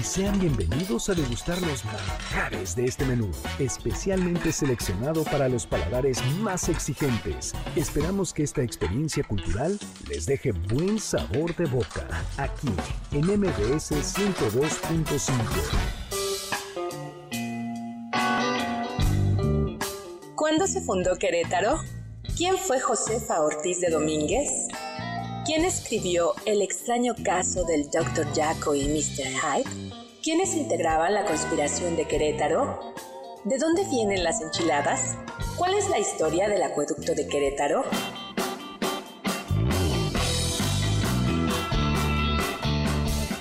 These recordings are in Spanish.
Y sean bienvenidos a degustar los manjares de este menú, especialmente seleccionado para los paladares más exigentes. Esperamos que esta experiencia cultural les deje buen sabor de boca, aquí en MBS 102.5. ¿Cuándo se fundó Querétaro? ¿Quién fue Josefa Ortiz de Domínguez? ¿Quién escribió El extraño caso del Dr. Jaco y Mr. Hyde? ¿Quiénes integraban la conspiración de Querétaro? ¿De dónde vienen las enchiladas? ¿Cuál es la historia del acueducto de Querétaro?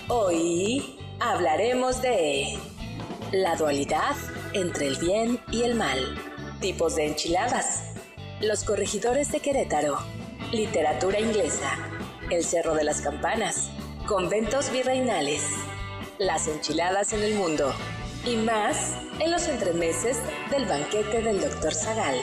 Hoy hablaremos de la dualidad entre el bien y el mal, tipos de enchiladas, los corregidores de Querétaro, literatura inglesa, el Cerro de las Campanas, conventos virreinales, las enchiladas en el mundo y más en los entremeses del banquete del Dr. Zagal.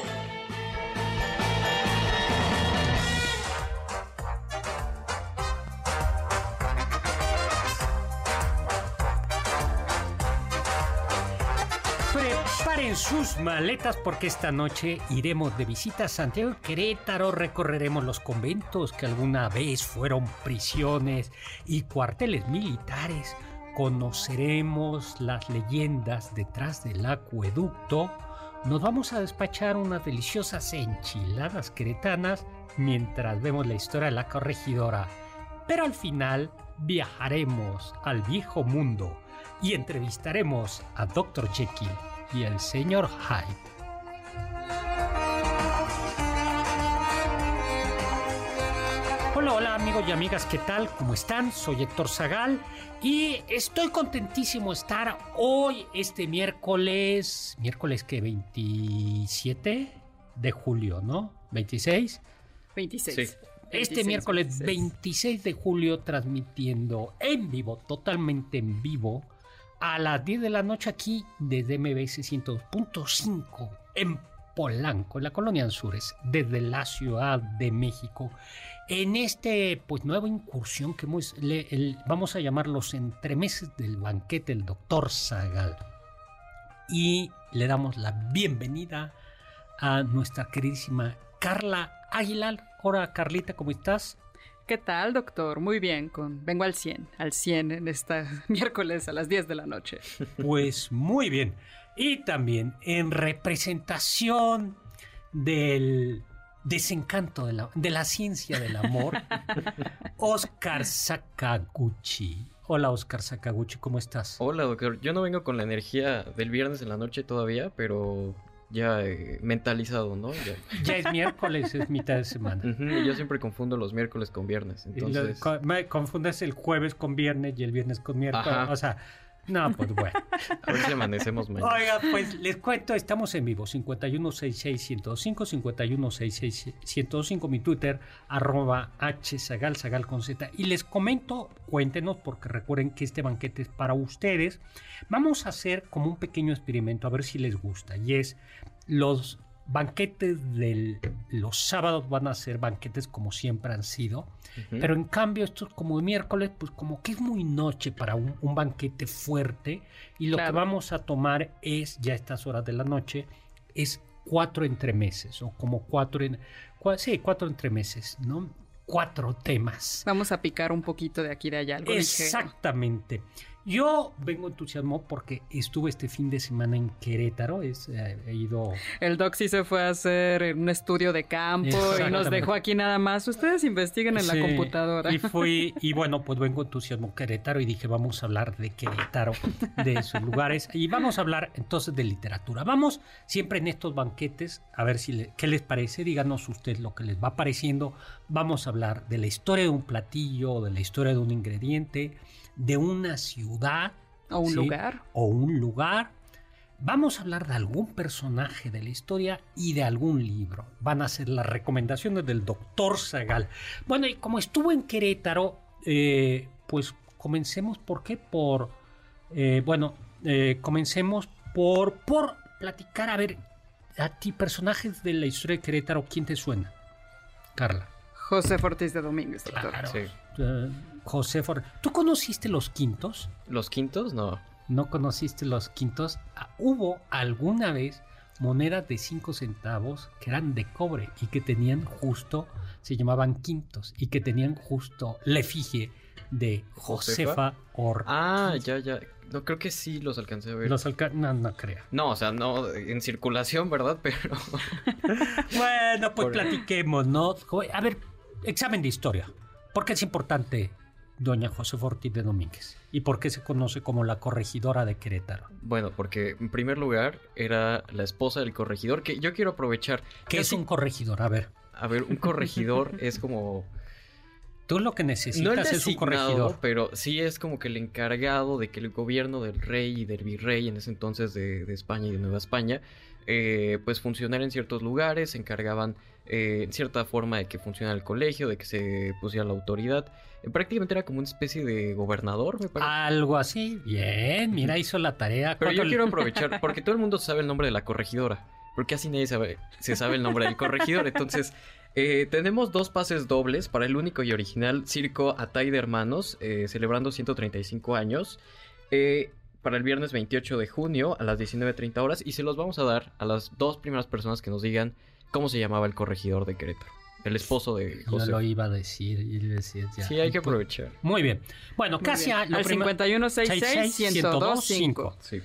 Preparen sus maletas porque esta noche iremos de visita a Santiago Querétaro, recorreremos los conventos que alguna vez fueron prisiones y cuarteles militares, conoceremos las leyendas detrás del acueducto, nos vamos a despachar unas deliciosas enchiladas queretanas mientras vemos la historia de la corregidora, pero al final viajaremos al viejo mundo y entrevistaremos a Dr. Jekyll y el Sr. Hyde. Hola, hola amigos y amigas, ¿qué tal? ¿Cómo están? Soy Héctor Zagal y estoy contentísimo de estar hoy, este miércoles, miércoles que 27 de julio, ¿no? 26. 26. Este miércoles 26 de julio transmitiendo en vivo, totalmente en vivo, a las 10 de la noche aquí desde MBS 102.5 en Polanco, en la colonia Anzures, desde la Ciudad de México. En este, pues, nueva incursión que hemos, le, el, vamos a llamar los entremeses del banquete del doctor Zagal. Y le damos la bienvenida a nuestra queridísima Carla Aguilar. Hola, Carlita, ¿cómo estás? ¿Qué tal, doctor? Muy bien, con vengo al 100, al 100 en esta miércoles a las 10 de la noche. Pues muy bien. Y también en representación del desencanto de la, de la ciencia del amor, Oscar Sakaguchi. Hola Oscar Sakaguchi, ¿cómo estás? Hola doctor, yo no vengo con la energía del viernes en la noche todavía, pero ya eh, mentalizado, ¿no? Ya. ya. es miércoles, es mitad de semana. Uh -huh, y yo siempre confundo los miércoles con viernes, entonces... Lo, me confundes el jueves con viernes y el viernes con miércoles, Ajá. o sea... No, pues bueno. A ver si amanecemos mañana. Oiga, pues les cuento, estamos en vivo. 51661025, 51661025, mi Twitter, arroba hzagal, zagal con z. Y les comento, cuéntenos, porque recuerden que este banquete es para ustedes. Vamos a hacer como un pequeño experimento, a ver si les gusta. Y es los banquetes de los sábados van a ser banquetes como siempre han sido, uh -huh. pero en cambio esto es como de miércoles, pues como que es muy noche para un, un banquete fuerte y lo claro. que vamos a tomar es, ya a estas horas de la noche, es cuatro entremeses o como cuatro, en, cua, sí, cuatro entremeses, ¿no? Cuatro temas. Vamos a picar un poquito de aquí de allá. Algo Exactamente. Ligero. Yo vengo entusiasmado porque estuve este fin de semana en Querétaro. Es, eh, he ido. El Doc sí se fue a hacer un estudio de campo y nos dejó aquí nada más. Ustedes investiguen en la computadora. Y fui, y bueno, pues vengo entusiasmo Querétaro y dije, vamos a hablar de Querétaro, de sus lugares. Y vamos a hablar entonces de literatura. Vamos siempre en estos banquetes a ver si le- qué les parece. Díganos ustedes lo que les va pareciendo. Vamos a hablar de la historia de un platillo, de la historia de un ingrediente, de una ciudad. O un ¿sí? lugar. O un lugar. Vamos a hablar de algún personaje de la historia y de algún libro. Van a ser las recomendaciones del doctor Zagal. Bueno, y como estuvo en Querétaro, eh, pues comencemos, ¿por qué? Por, eh, bueno, eh, comencemos por, por platicar, a ver, a ti, personajes de la historia de Querétaro, ¿quién te suena? Carla. José Ortiz de Domínguez, doctor. Claro. Sí. José For... ¿Tú conociste los quintos? Los quintos, no. ¿No conociste los quintos? Ah, Hubo alguna vez monedas de 5 centavos que eran de cobre y que tenían justo, se llamaban quintos y que tenían justo la efigie de Josefa ¿Josefa? Ah, ya, ya. No, creo que sí los alcancé a ver. Los alca- no, no creo. No, o sea, no en circulación, ¿verdad? Pero Bueno, pues Por- platiquemos, ¿no? A ver, examen de historia. ¿Por qué es importante doña Josefa Ortiz de Domínguez? ¿Y por qué se conoce como la corregidora de Querétaro? bueno, porque en primer lugar era la esposa del corregidor, que yo quiero aprovechar. ¿Qué es un corregidor? A ver, A ver, un corregidor es como tú lo que no el necesitas es un corregidor. pero sí es como que el encargado de que el gobierno del rey y del virrey en ese entonces de, de España y de Nueva España, eh, pues funcionara en ciertos lugares, se encargaban eh, en cierta forma de que funcionara el colegio, de que se pusiera la autoridad. Eh, prácticamente era como una especie de gobernador, me parece. Algo así. Bien, mira, hizo la tarea. Pero yo ¿Cuánto le- quiero aprovechar, porque todo el mundo sabe el nombre de la corregidora, porque casi nadie sabe, se sabe el nombre del corregidor. Entonces, eh, tenemos dos pases dobles para el único y original Circo Atay de Hermanos, eh, celebrando 135 años, eh, para el viernes 28 de junio a las 19.30 horas, y se los vamos a dar a las dos primeras personas que nos digan cómo se llamaba el corregidor de Querétaro, el esposo de Yo José. lo iba a decir y le decía ya. Sí, hay que aprovechar. Muy bien. Bueno, Muy casi bien. a- Al prim- 5166-1025. Sí.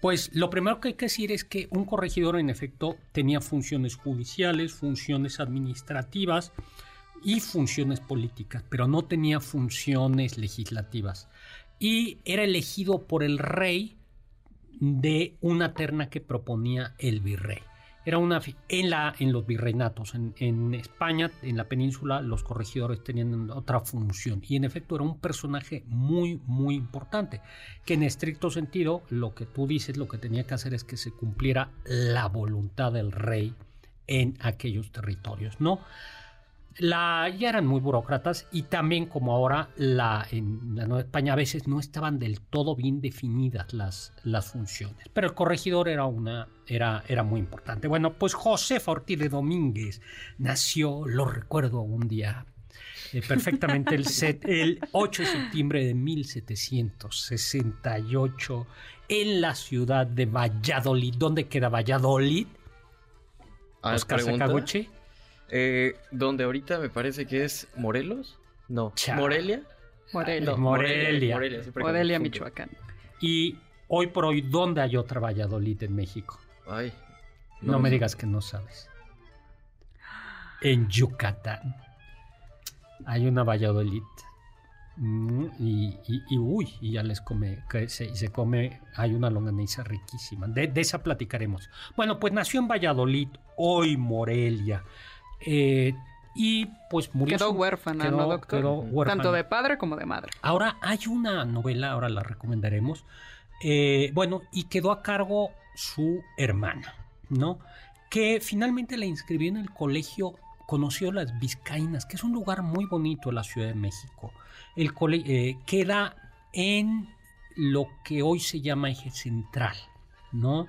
Pues lo primero que hay que decir es que un corregidor en efecto tenía funciones judiciales, funciones administrativas y funciones políticas, pero no tenía funciones legislativas. Y era elegido por el rey de una terna que proponía el virrey. Era una en en los virreinatos en, en España, en la península, los corregidores tenían otra función y en efecto era un personaje muy muy importante que en estricto sentido lo que tú dices lo que tenía que hacer es que se cumpliera la voluntad del rey en aquellos territorios, ¿no? La, ya eran muy burócratas y también como ahora la, en la Nueva España a veces no estaban del todo bien definidas las, las funciones. Pero el corregidor era, una, era, era muy importante. Bueno, pues José Ortiz de Domínguez nació, lo recuerdo un día eh, perfectamente, el, set- el 8 de septiembre de 1768 en la ciudad de Valladolid. ¿Dónde queda Valladolid? Oscar. Sakaguchi. Eh, donde ahorita me parece que es Morelos. No, Chao. Morelia. Morelia. No, Morelia. Morelia, Morelia. Michoacán. Y hoy por hoy, ¿dónde hay otra Valladolid en México? Ay. No, me sé. digas que no sabes. En Yucatán. Hay una Valladolid. Mm, y, y- y, uy, y ya les come, que se, se come, hay una longaniza riquísima. De, de esa platicaremos. Bueno, pues nació en Valladolid, hoy Morelia. Eh, y pues murió. Quedó su- huérfana, quedó- ¿no, doctor? quedó huérfana. Tanto de padre como de madre. Ahora hay una novela, ahora la recomendaremos. eh, bueno, y quedó a cargo su hermana, ¿no? Que finalmente la inscribió en el colegio, conoció las Vizcaínas, que es un lugar muy bonito en la Ciudad de México. El cole- eh, queda en lo que hoy se llama eje central, ¿no?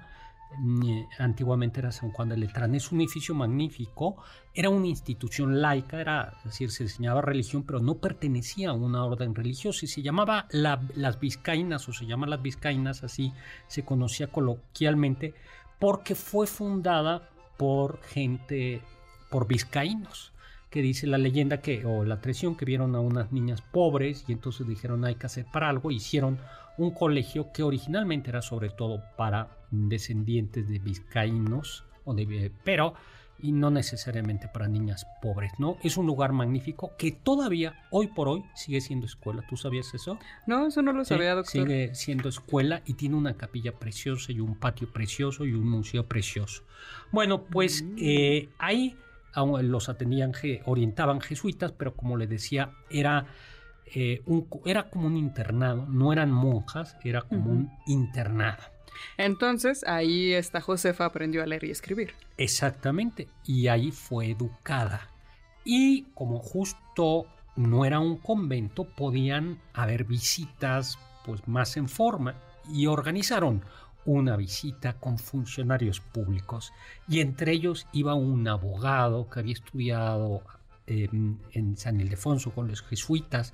Mm, Antiguamente era San Juan de Letrán. Es un edificio magnífico. Era una institución laica, era, decir, se enseñaba religión, pero no pertenecía a una orden religiosa y se llamaba la- las Vizcaínas o se llama las Vizcaínas, así se conocía coloquialmente, porque fue fundada por gente, por vizcaínos. que dice la leyenda que, o la tradición, que vieron a unas niñas pobres y entonces dijeron hay que hacer para algo, hicieron un colegio que originalmente era sobre todo para descendientes de vizcaínos, o de, pero y no necesariamente para niñas pobres, ¿no? Es un lugar magnífico que todavía hoy por hoy sigue siendo escuela. ¿Tú sabías eso? No, eso no lo sabía, doctor. Sigue siendo escuela y tiene una capilla preciosa y un patio precioso y un museo precioso. Bueno, pues mm. eh, ahí los atendían, orientaban jesuitas, pero como le decía, era, eh, un, era como un internado, no eran monjas, era como un internado. Entonces ahí esta Josefa aprendió a leer y escribir. Exactamente, y ahí fue educada. Y como justo no era un convento, podían haber visitas pues más en forma y organizaron una visita con funcionarios públicos y entre ellos iba un abogado que había estudiado en San Ildefonso con los jesuitas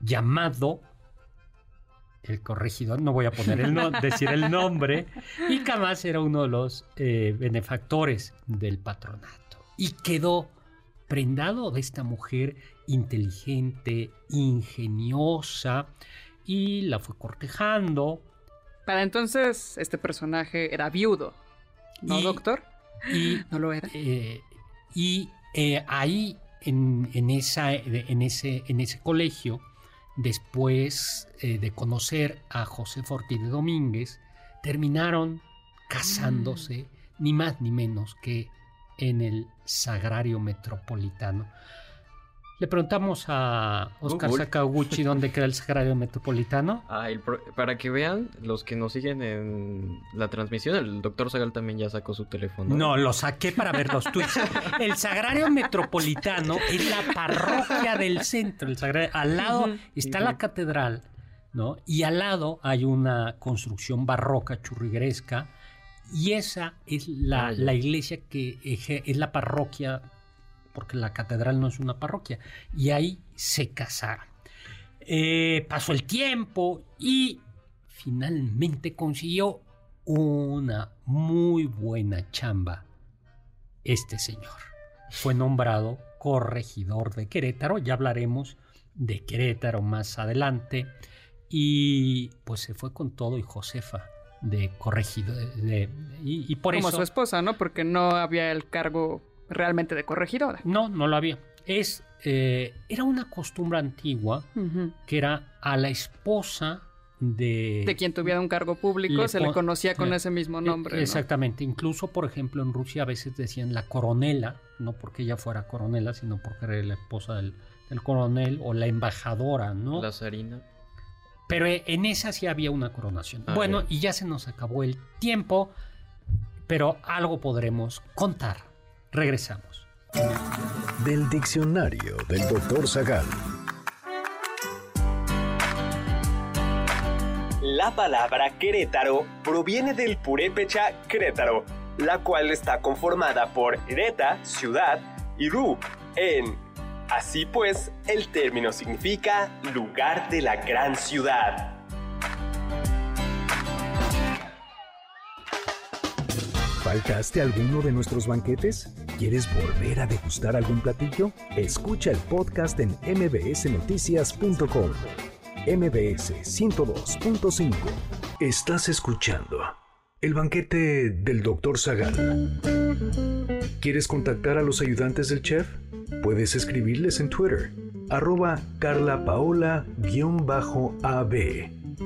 llamado el corregidor, no voy a poner el decir el nombre, y Camas era uno de los eh, benefactores del patronato. Y quedó prendado de esta mujer inteligente, ingeniosa, y la fue cortejando. Para entonces, este personaje era viudo, ¿no, doctor? Y, no lo era. Eh, y eh, ahí, en, esa, en, ese, en ese colegio, después eh, de conocer a José Forti de Domínguez, terminaron casándose, mm. ni más ni menos que en el Sagrario Metropolitano. Le preguntamos a Oscar Sakaguchi dónde queda el Sagrario Metropolitano. Ah, para que vean, los que nos siguen en la transmisión, el doctor Sagal también ya sacó su teléfono. No, lo saqué para ver los tweets. El Sagrario Metropolitano es la parroquia del centro. El al lado está la catedral, ¿no? Y al lado hay una construcción barroca, churrigueresca. Y esa es la, ah, la iglesia que es la parroquia porque la catedral no es una parroquia, y ahí se casaron. Eh, pasó el tiempo y finalmente consiguió una muy buena chamba este señor. Fue nombrado corregidor de Querétaro, ya hablaremos de Querétaro más adelante, y pues se fue con todo y Josefa de corregidor. y, por Como su esposa, ¿no? Porque no había el cargo realmente de corregidora. No, no lo había. Es, eh, era una costumbre antigua que era a la esposa de... De quien tuviera un cargo público se le conocía con ese mismo nombre. Exactamente. Incluso, por ejemplo, en Rusia a veces decían la coronela, no porque ella fuera coronela, sino porque era la esposa del, coronel o la embajadora, ¿no? La zarina. Pero en esa sí había una coronación. Ah, bueno, y ya se nos acabó el tiempo, pero algo podremos contar. Regresamos. Del diccionario del doctor Zagal. La palabra Querétaro proviene del purépecha Querétaro, la cual está conformada por Ereta, ciudad, y Ru, en. Así pues, el término significa lugar de la gran ciudad. ¿Faltaste alguno de nuestros banquetes? ¿Quieres volver a degustar algún platillo? Escucha el podcast en mbsnoticias.com. MBS 102.5. Estás escuchando el banquete del Dr. Zagal. ¿Quieres contactar a los ayudantes del chef? Puedes escribirles en Twitter, arroba carlapaola-ab,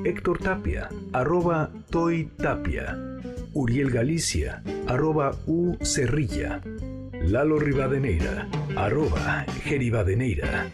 Héctor Tapia, arroba Toy Tapia Uriel Galicia, arroba U Cerrilla, Lalo Rivadeneira, arroba Geribadeneira.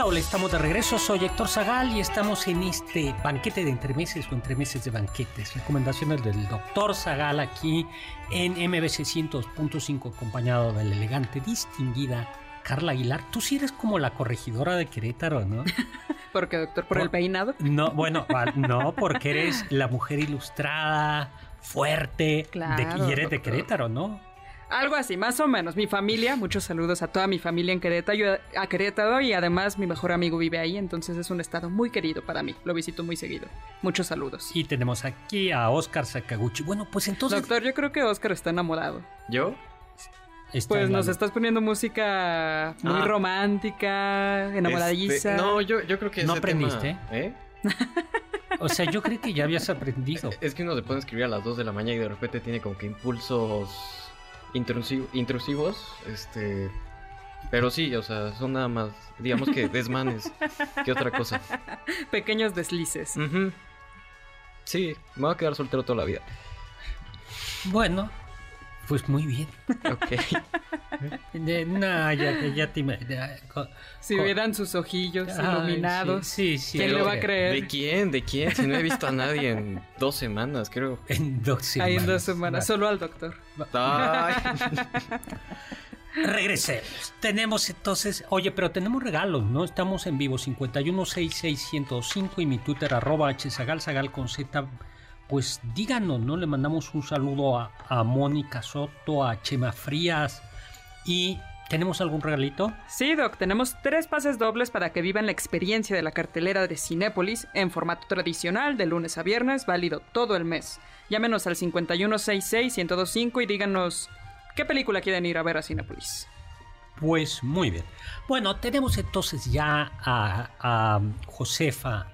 Hola, hola, estamos de regreso. Soy Héctor Zagal y estamos en este banquete de entremeses o entremeses de banquetes. Recomendaciones del doctor Zagal aquí en MBC 100.5, acompañado de la elegante, distinguida Carla Aguilar. Tú sí eres como la corregidora de Querétaro, ¿no? ¿Por qué, doctor? ¿Por, el peinado? No, bueno, no, porque eres la mujer ilustrada, fuerte, claro, y eres de Querétaro, ¿no? Algo así, más o menos. Mi familia, muchos saludos a toda mi familia en Querétaro, a Querétaro y además mi mejor amigo vive ahí, entonces es un estado muy querido para mí. Lo visito muy seguido. Muchos saludos. Y tenemos aquí a Oscar Sakaguchi. Bueno, pues entonces... Doctor, yo creo que Oscar está enamorado. ¿Yo? está Pues nos estás poniendo música muy Ah. romántica, enamoradiza. Este, no, yo, yo creo que ¿No ese tema- aprendiste? ¿eh? O sea, yo creí que ya habías aprendido. Es que uno se puede escribir a las 2 de la mañana y de repente tiene como que impulsos intrusi- intrusivos. Este. Pero sí, o sea, son nada más, digamos que desmanes que otra cosa. Pequeños deslices. Ujú. Sí, me voy a quedar soltero toda la vida. Bueno, pues muy bien. Ok. De- no, ya, ya te... ima- ya, co- Si vieran sus ojillos Ay, iluminados. Sí, sí. sí, ¿Quién le va a creer? ¿De quién? ¿De quién? Si no he visto a nadie en dos semanas, creo. En dos semanas. Ahí en dos semanas, solo al doctor. Ay. Regresemos. Tenemos entonces, oye, pero tenemos regalos, ¿no? Estamos en vivo 5166105 y mi Twitter arroba hsagalsagal con z. Pues díganos, ¿no? Le mandamos un saludo a, a Mónica Soto, a Chema Frías y ¿tenemos algún regalito? Sí, Doc, tenemos tres pases dobles para que vivan la experiencia de la cartelera de Cinépolis en formato tradicional de lunes a viernes, válido todo el mes. Llámenos al 5166-1025 y díganos qué película quieren ir a ver a Cinépolis. Pues muy bien. Bueno, tenemos entonces ya a, a Josefa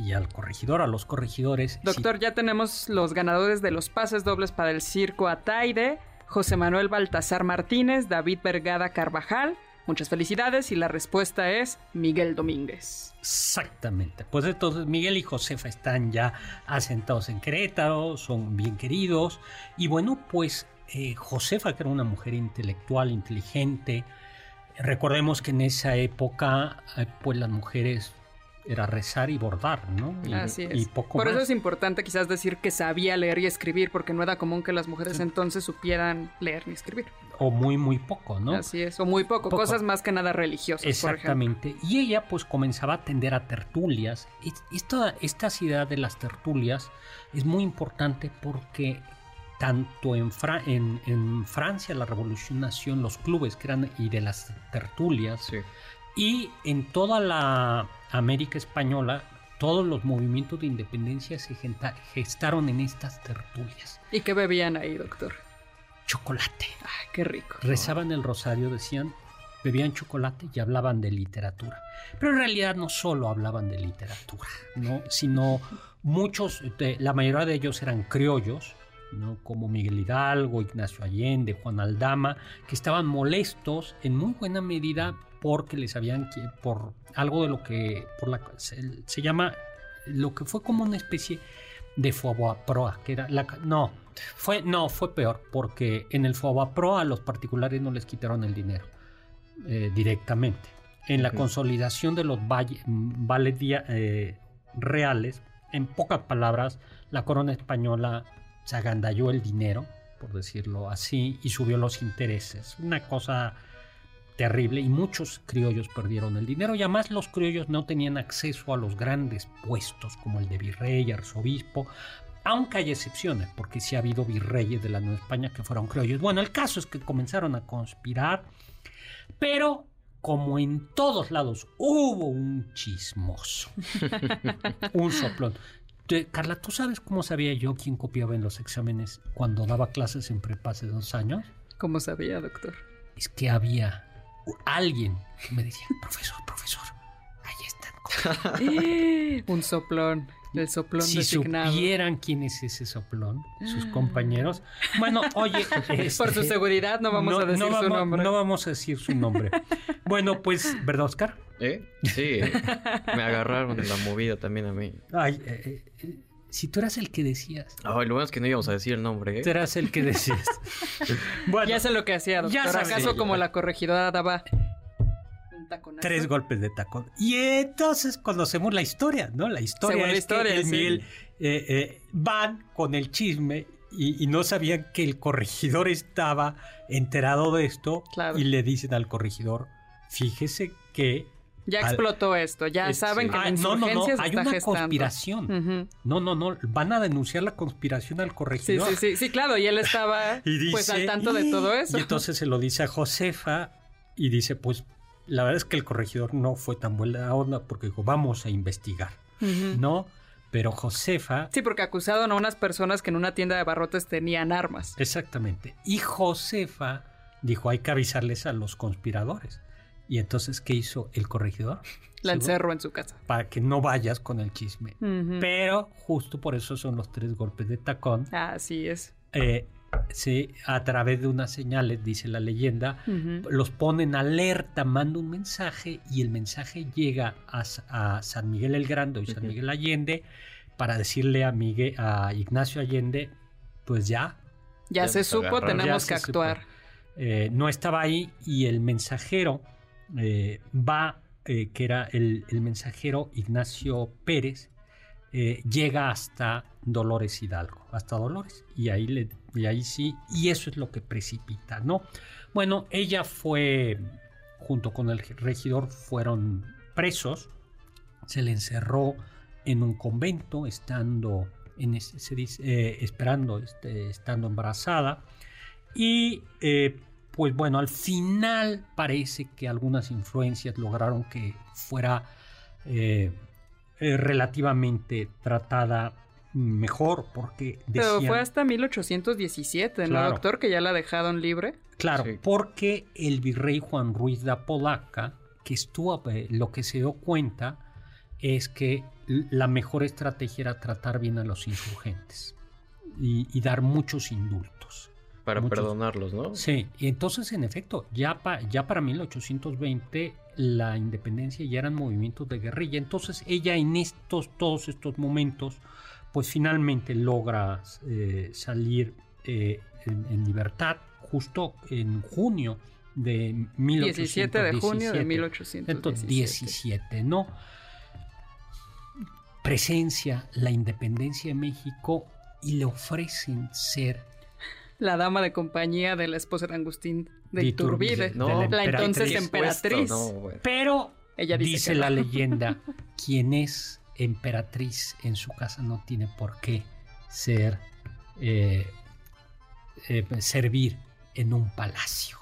y al corregidor, a los corregidores. Doctor, ya tenemos los ganadores de los pases dobles para el Circo Ataide, José Manuel Baltasar Martínez, David Vergada Carvajal. Muchas felicidades y la respuesta es Miguel Domínguez. Exactamente. Pues entonces Miguel y Josefa están ya asentados en Querétaro, son bien queridos. Y bueno, pues eh, Josefa, que era una mujer intelectual, inteligente, recordemos que en esa época, eh, pues las mujeres era rezar y bordar, ¿no? Y, Así es. y poco Por eso es importante quizás decir que sabía leer y escribir, porque no era común que las mujeres entonces supieran leer ni escribir. O muy, muy poco, ¿no? Así es, o muy poco, Poco. cosas más que nada religiosas, por ejemplo. Exactamente. Y ella pues comenzaba a atender a tertulias. Es- Esta, esta idea de las tertulias es muy importante porque tanto en, Fra- en, en Francia la revolución nació en los clubes que eran y de las tertulias Sí. y en toda la América española todos los movimientos de independencia se gestaron en estas tertulias. ¿Y qué bebían ahí, doctor? Chocolate. Ay, qué rico. rezaban el rosario, decían, bebían chocolate y hablaban de literatura. Pero en realidad no solo hablaban de literatura, ¿no? sino muchos, de- la mayoría de ellos eran criollos, ¿no? como Miguel Hidalgo, Ignacio Allende, Juan Aldama, que estaban molestos en muy buena medida porque les habían, por algo de lo que, por la, se, se llama, lo que fue como una especie de Fobaproa, que era la, no, fue, no, fue peor, porque en el Fobaproa a los particulares no les quitaron el dinero eh, directamente. En la consolidación de los vales eh, reales, en pocas palabras, la corona española se agandalló el dinero, por decirlo así, y subió los intereses. Una cosa terrible y muchos criollos perdieron el dinero y además los criollos no tenían acceso a los grandes puestos como el de virrey, arzobispo, aunque hay excepciones, porque sí ha habido virreyes de la Nueva España que fueron criollos. Bueno, el caso es que comenzaron a conspirar, pero como en todos lados hubo un chismoso, un soplón. Carla, ¿tú sabes cómo sabía yo quién copiaba en los exámenes cuando daba clases en prepa hace dos años? ¿Cómo sabía, doctor? Es que había alguien me decía, profesor, profesor, ahí están. Un soplón, el soplón si designado. supieran quién es ese soplón, sus compañeros. Bueno, oye, Por su este, seguridad no vamos a decir su vamos- nombre. No vamos a decir su nombre. Bueno, pues, ¿verdad, Oscar? ¿Eh? Sí. Me agarraron en la movida también a mí. Ay, eh, eh, eh, si tú eras el que decías. Ay, lo bueno es que no íbamos a decir el nombre, ¿eh? Tú eras el que decías. bueno, Ya sé lo que hacía, doctor. Ya sabes. ¿Acaso Sí, como ya. la corregidora daba un taconazo? tres golpes de tacón. Y entonces conocemos la historia, ¿no? La historia Según la es historia, que el sí. Miguel, eh, eh, van con el chisme y, y no sabían que el corregidor estaba enterado de esto Claro. y le dicen al corregidor, fíjese que Ya al- explotó esto, ya saben sí. que la Ah, no, no, no, hay está una gestando. conspiración. No, no, no, van a denunciar la conspiración al corregidor. sí, sí, sí, claro, y él estaba Y dice, pues al tanto de todo eso. Y entonces se lo dice a Josefa y dice, pues la verdad es que el corregidor no fue tan buena onda porque dijo, vamos a investigar. ¿no? Pero Josefa, Sí, porque acusaron a unas personas que en una tienda de barrotes tenían armas. exactamente, y Josefa dijo, hay que avisarles a los conspiradores. Y entonces, ¿qué hizo el corregidor? La encerró en su casa. Para que no vayas con el chisme. Pero justo por eso son los tres golpes de tacón. Así es. Eh, sí, a través de unas señales, dice la leyenda, Ujú. los ponen alerta, manda un mensaje y el mensaje llega a, San Miguel el Grande y San. Miguel Allende para decirle a, Miguel, a Ignacio Allende, pues ya, Ya, Ya se supo, tenemos Ya que actuar. eh, no estaba ahí y el mensajero eh, va, eh, que era el, mensajero Ignacio Pérez, eh, llega hasta Dolores Hidalgo, hasta Dolores, y ahí, le, y ahí sí, y eso es lo que precipita, ¿no? Bueno, ella fue, junto con el regidor, fueron presos, se le encerró en un convento, estando, en se dice, esperando, este, estando embarazada, y pues bueno, al final parece que algunas influencias lograron que fuera eh, eh, relativamente tratada mejor, porque Pero fue hasta 1817, ¿no, Claro. doctor? Que ya la dejaron libre. claro, Sí. porque el virrey Juan Ruiz de Apodaca, que estuvo, eh, lo que se dio cuenta es que la mejor estrategia era tratar bien a los insurgentes y, y dar muchos indultos. Para Muchos. perdonarlos, ¿no? Sí, y entonces en efecto, ya, pa- ya para 1820 la independencia ya eran movimientos de guerrilla. Entonces ella en estos, todos estos momentos, pues finalmente logra eh, salir eh, en, en libertad justo en junio de 1817. 17 de junio de 1817, 1817. ¿no? Presencia la independencia de México y le ofrecen ser La dama de compañía de la esposa de Agustín de De Iturbide. Iturbide, No, de la entonces emperatriz. no, bueno. Pero Ella dice la no. leyenda, quien es emperatriz en su casa no tiene por qué ser eh, eh, servir en un palacio.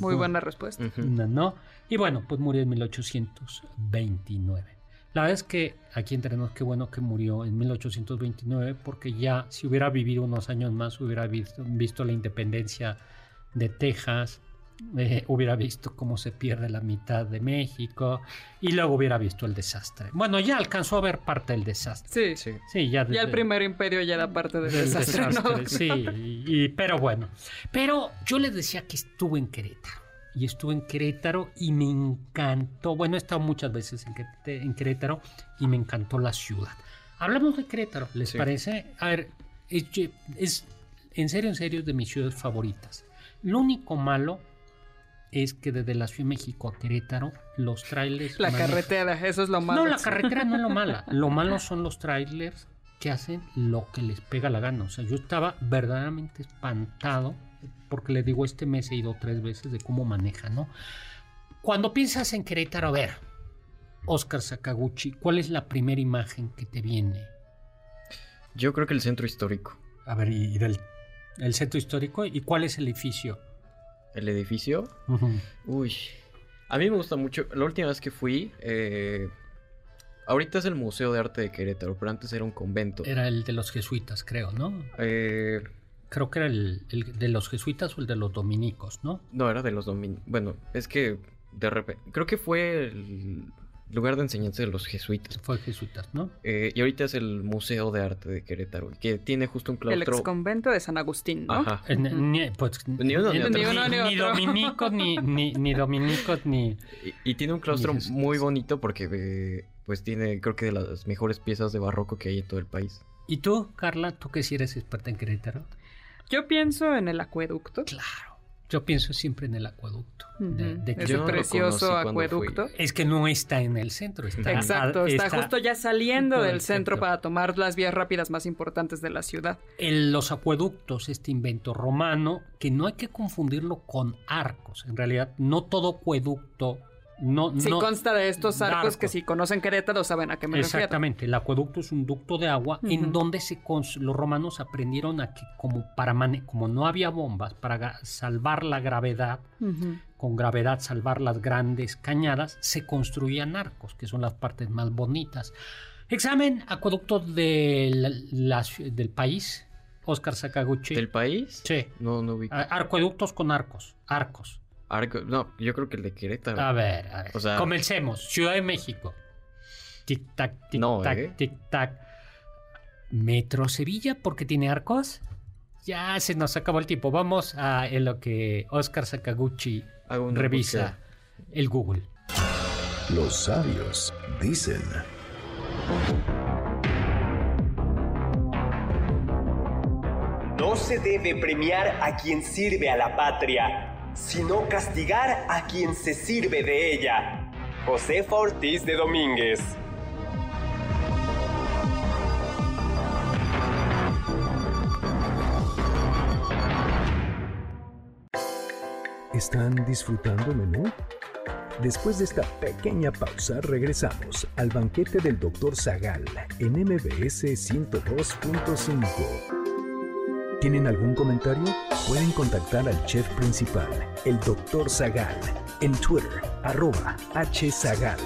Muy buena respuesta. No. Y bueno, pues murió en 1829. La verdad es que aquí entrenamos qué bueno que murió en 1829 porque ya si hubiera vivido unos años más hubiera visto, visto la independencia de Texas, eh, hubiera visto cómo se pierde la mitad de México y luego hubiera visto el desastre. Bueno, ya alcanzó a ver parte del desastre. Sí. Sí. Sí, ya, Ya el primer imperio ya era parte del del desastre, sí, y- y- pero bueno. Pero yo les decía que estuve en Querétaro. Y estuve en Querétaro y me encantó. Bueno, he estado muchas veces en, Querétaro y me encantó la ciudad. Hablamos de Querétaro, ¿les Sí. parece? A ver, es, es- en serio, en serio, es de mis ciudades favoritas. Lo único malo es que desde la Ciudad de México a Querétaro, los trailers. La manejan- carretera, eso es lo malo. no, la carretera no es lo mala. Lo malo son los trailers que hacen lo que les pega la gana. O sea, yo estaba verdaderamente espantado porque le digo, este mes he ido tres veces de cómo maneja, ¿no? Cuando piensas en Querétaro, a ver, Oscar Sakaguchi, ¿cuál es la primera imagen que te viene? Yo creo que el centro histórico. A ver, y del el centro histórico, ¿y cuál es el edificio? El edificio. Uy. A mí me gusta mucho. La última vez que fui. eh, ahorita es el Museo de Arte de Querétaro, pero antes era un convento. Era el de los jesuitas, creo, ¿no? Eh, Creo que era el, el de los jesuitas o el de los dominicos, ¿no? no, era de los dominicos. Bueno, es que de repente. Creo que fue el lugar de enseñanza de los jesuitas. Fue jesuitas, ¿no? Eh, y ahorita es el Museo de Arte de Querétaro, que tiene justo un El claustro. ex convento de San Agustín, ¿no? Ajá. Eh, ni- pues, Ni uno ni Ni otro. uno ni ni otro. dominicos, ni, ni, ni dominicos, ni... Y, y tiene un claustro muy bonito porque eh, pues tiene creo que de las mejores piezas de barroco que hay en todo el país. ¿Y tú, Carla? ¿Tú que si eres experta en Querétaro? Yo pienso en el acueducto. Claro. Yo pienso siempre en el acueducto. de- Ese no precioso acueducto. Es que no está en el centro. Está, Exacto, está, justo ya saliendo del el centro centro. para tomar las vías rápidas más importantes de la ciudad. En los acueductos, este invento romano, que no hay que confundirlo con arcos. En realidad, no todo acueducto No, Sí, no, consta de estos arcos que si conocen Querétaro saben a qué me refiero. Exactamente, el acueducto es un ducto de agua en donde se los romanos aprendieron a que como para como no había bombas para salvar la gravedad, con gravedad salvar las grandes cañadas, se construían arcos, que son las partes más bonitas. Examen acueducto la ciu- del país, Oscar Sakaguchi. ¿Del país? Sí. No, no ubico. A- Acueductos con arcos, arcos. Arco- No, yo creo que el de Querétaro. A ver, a ver. O sea- Comencemos. Ciudad de México. Tic tac, tic No, tac, ¿eh? tic tac. Metro Sevilla porque tiene arcos. Ya se nos acabó el tiempo. Vamos a en lo que Oscar Sakaguchi revisa el Google. Los sabios dicen. No se debe premiar a quien sirve a la patria, sino castigar a quien se sirve de ella. Josefa Ortiz de Domínguez. ¿Están disfrutando el menú? Después de esta pequeña pausa, regresamos al banquete del Dr. Zagal en MBS 102.5. ¿Tienen algún comentario? Pueden contactar al chef principal, el Dr. Zagal, en Twitter, arroba hzagal.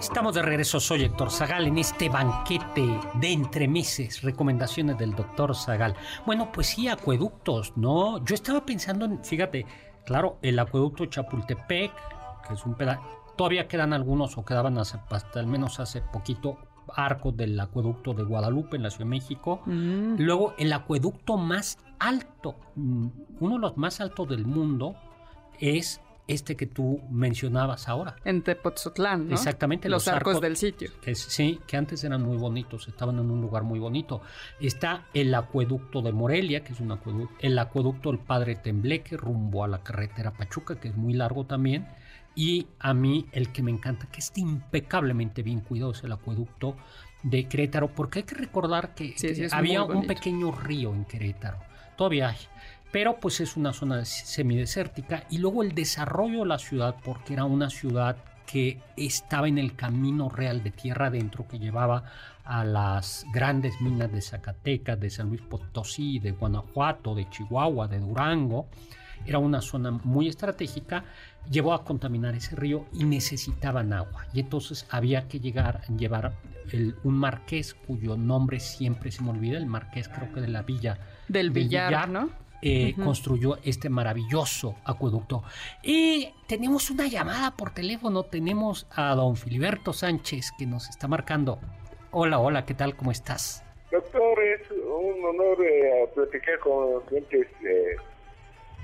Estamos de regreso. Soy Héctor Zagal en este banquete de entremeses, recomendaciones del doctor Zagal. Bueno, pues sí, acueductos, ¿no? Yo estaba pensando en, fíjate, claro, el acueducto Chapultepec, que es un pedazo. Todavía quedan algunos, o quedaban hace, hasta al menos hace poquito, arcos del acueducto de Guadalupe en la Ciudad de México. Mm. Luego, el acueducto más alto, mm, uno de los más altos del mundo, es este que tú mencionabas ahora. En Tepoztlán, ¿no? Exactamente, Los, los arcos, arcos- del sitio. Que sí, que antes eran muy bonitos, estaban en un lugar muy bonito. Está el acueducto de Morelia, que es un acueducto, el acueducto del Padre Tembleque, rumbo a la carretera Pachuca, que es muy largo también. Y a mí el que me encanta, que está impecablemente bien cuidado, es el acueducto de Querétaro, porque hay que recordar que, Sí, que sí, es había un pequeño río en Querétaro. Todavía hay. Pero pues es una zona semidesértica. Y luego el desarrollo de la ciudad, porque era una ciudad que estaba en el camino real de tierra adentro que llevaba a las grandes minas de Zacatecas, de San Luis Potosí, de Guanajuato, de Chihuahua, de Durango. Era una zona muy estratégica, llevó a contaminar ese río y necesitaban agua. Y entonces había que llegar, llevar el- un marqués cuyo nombre siempre se me olvida, el marqués creo que de la villa Del billar, ¿no? Eh, construyó este maravilloso acueducto. Y tenemos una llamada por teléfono, tenemos a don Filiberto Sánchez que nos está marcando. Hola, hola, ¿qué tal? ¿Cómo estás? Doctor, es un honor eh, platicar con gentes eh,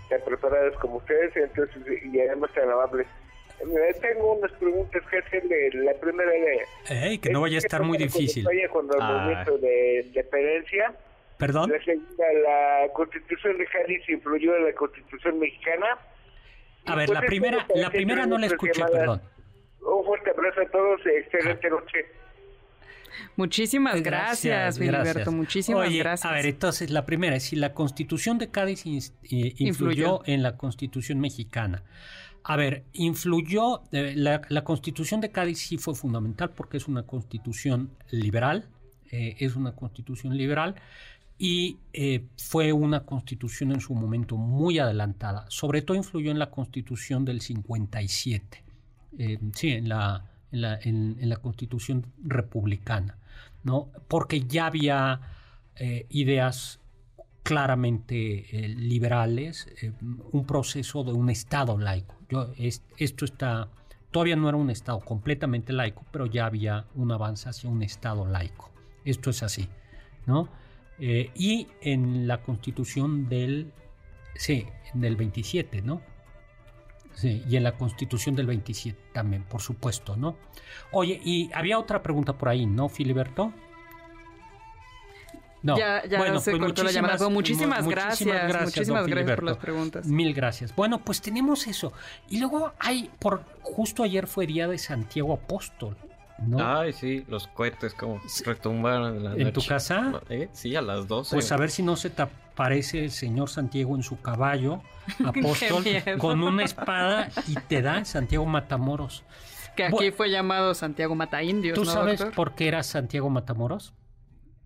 tan preparadas como ustedes entonces y además tan amables. Tengo unas preguntas que hacerle. La primera de... Que no vaya a estar muy difícil. Vaya cuando el Ah. movimiento de independencia. ¿Perdón? La constitución de Cádiz influyó en la constitución mexicana. A ver, la primera, la primera no la escuché, llamadas. perdón. Un fuerte abrazo a todos. Excelente noche. Muchísimas gracias, Filiberto. Muchísimas Oye, gracias. A ver, entonces la primera es si la Constitución de Cádiz eh, influyó, Influyó. en la Constitución mexicana. A ver, influyó, eh, la, la Constitución de Cádiz sí fue fundamental porque es una Constitución liberal, eh, es una Constitución liberal y eh, fue una Constitución en su momento muy adelantada. Sobre todo influyó en la Constitución del 57, eh, sí, en la, en la, en- la Constitución republicana, ¿no? Porque ya había eh, ideas claramente liberales, un proceso de un Estado laico. Esto está, todavía no era un Estado completamente laico, pero ya había un avance hacia un Estado laico. Esto es así, ¿no? Eh, y en la Constitución del, sí, del 27, ¿no? Sí, y en la Constitución del 27 también, por supuesto, ¿no? Oye, y había otra pregunta por ahí, ¿no, Filiberto? No. Ya- ya se cortó la llamada, pero muchísimas mu- gracias, muchísimas gracias por las preguntas. Mil gracias. Bueno, pues tenemos eso. Y luego hay, por justo ayer fue día de Santiago Apóstol. ¿No? Ay, sí, los cohetes como retumbaron en la ¿En tu casa? Eh, Sí, a las 12. Pues a ver si no se te aparece el señor Santiago en su caballo, apóstol, con una espada y te da Santiago Matamoros. Que aquí Bu- fue llamado Santiago Mataindios, ¿Tú ¿no, sabes doctor? por qué era Santiago Matamoros?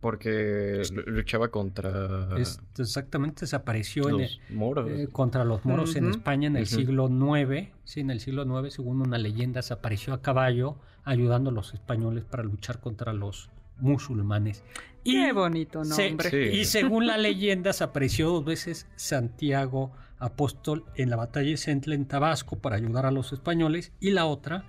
Porque lu- luchaba contra Es- exactamente, desapareció en el- moros. eh, contra los moros en. España en el siglo IX. Sí, en el siglo IX, según una leyenda, desapareció a caballo ayudando a los españoles para luchar contra los musulmanes. Qué bonito se- nombre. Sí. y según la leyenda, se apareció dos veces Santiago Apóstol en la batalla de Centla en Tabasco para ayudar a los españoles y la otra